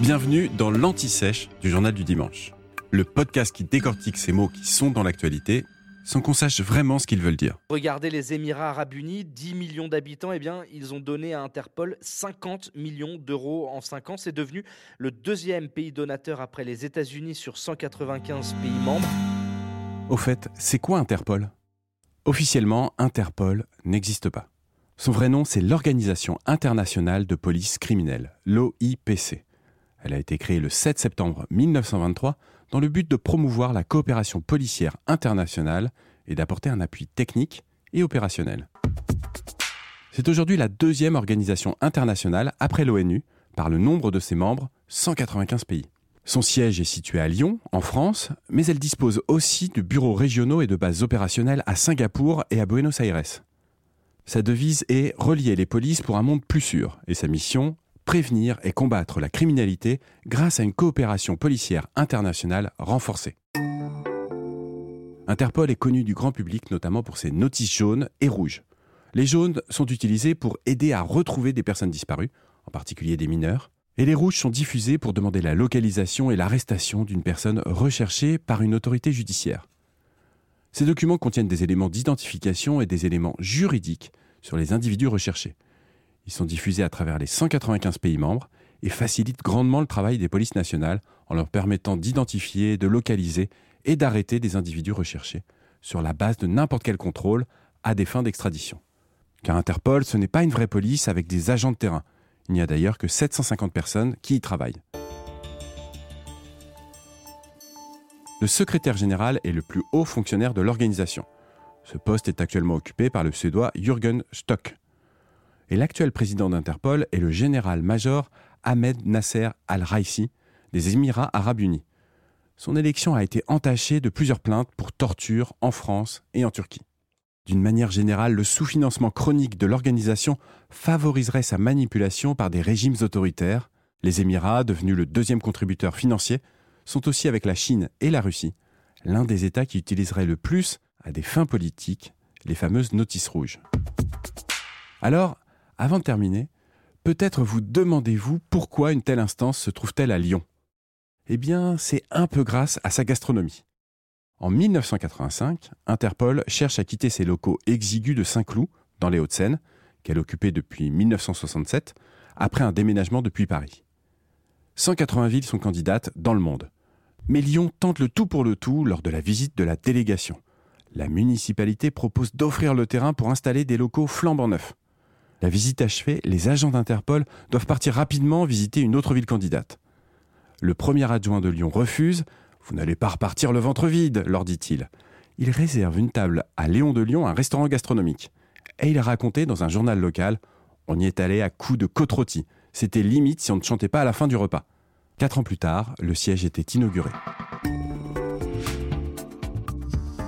Bienvenue dans l'Anti-Sèche du Journal du Dimanche, le podcast qui décortique ces mots qui sont dans l'actualité sans qu'on sache vraiment ce qu'ils veulent dire. Regardez les Émirats arabes unis, 10 millions d'habitants, eh bien, ils ont donné à Interpol 50 millions d'euros en 5 ans. C'est devenu le deuxième pays donateur après les États-Unis sur 195 pays membres. Au fait, c'est quoi Interpol? Officiellement, Interpol n'existe pas. Son vrai nom, c'est l'Organisation internationale de police criminelle, l'OIPC. Elle a été créée le 7 septembre 1923 dans le but de promouvoir la coopération policière internationale et d'apporter un appui technique et opérationnel. C'est aujourd'hui la deuxième organisation internationale après l'ONU par le nombre de ses membres, 195 pays. Son siège est situé à Lyon, en France, mais elle dispose aussi de bureaux régionaux et de bases opérationnelles à Singapour et à Buenos Aires. Sa devise est Relier les polices pour un monde plus sûr, et sa mission prévenir et combattre la criminalité grâce à une coopération policière internationale renforcée. Interpol est connu du grand public notamment pour ses notices jaunes et rouges. Les jaunes sont utilisés pour aider à retrouver des personnes disparues, en particulier des mineurs, et les rouges sont diffusés pour demander la localisation et l'arrestation d'une personne recherchée par une autorité judiciaire. Ces documents contiennent des éléments d'identification et des éléments juridiques sur les individus recherchés. Ils sont diffusés à travers les 195 pays membres et facilitent grandement le travail des polices nationales en leur permettant d'identifier, de localiser et d'arrêter des individus recherchés sur la base de n'importe quel contrôle à des fins d'extradition. Car Interpol, ce n'est pas une vraie police avec des agents de terrain. Il n'y a d'ailleurs que 750 personnes qui y travaillent. Le secrétaire général est le plus haut fonctionnaire de l'organisation. Ce poste est actuellement occupé par le Suédois Jürgen Stock. Et l'actuel président d'Interpol est le général-major Ahmed Nasser al-Raisi des Émirats arabes unis. Son élection a été entachée de plusieurs plaintes pour torture en France et en Turquie. D'une manière générale, le sous-financement chronique de l'organisation favoriserait sa manipulation par des régimes autoritaires. Les Émirats, devenus le deuxième contributeur financier, sont aussi avec la Chine et la Russie l'un des États qui utiliserait le plus, à des fins politiques, les fameuses notices rouges. Alors, avant de terminer, peut-être vous demandez-vous pourquoi une telle instance se trouve-t-elle à Lyon? Eh bien, c'est un peu grâce à sa gastronomie. En 1985, Interpol cherche à quitter ses locaux exigus de Saint-Cloud, dans les Hauts-de-Seine, qu'elle occupait depuis 1967, après un déménagement depuis Paris. 180 villes sont candidates dans le monde. Mais Lyon tente le tout pour le tout lors de la visite de la délégation. La municipalité propose d'offrir le terrain pour installer des locaux flambant neufs. La visite achevée, les agents d'Interpol doivent partir rapidement visiter une autre ville candidate. Le premier adjoint de Lyon refuse. Vous n'allez pas repartir le ventre vide, leur dit-il. Il réserve une table à Léon de Lyon, un restaurant gastronomique. Et il a raconté dans un journal local On y est allé à coups de côte. C'était limite si on ne chantait pas à la fin du repas. Quatre ans plus tard, le siège était inauguré.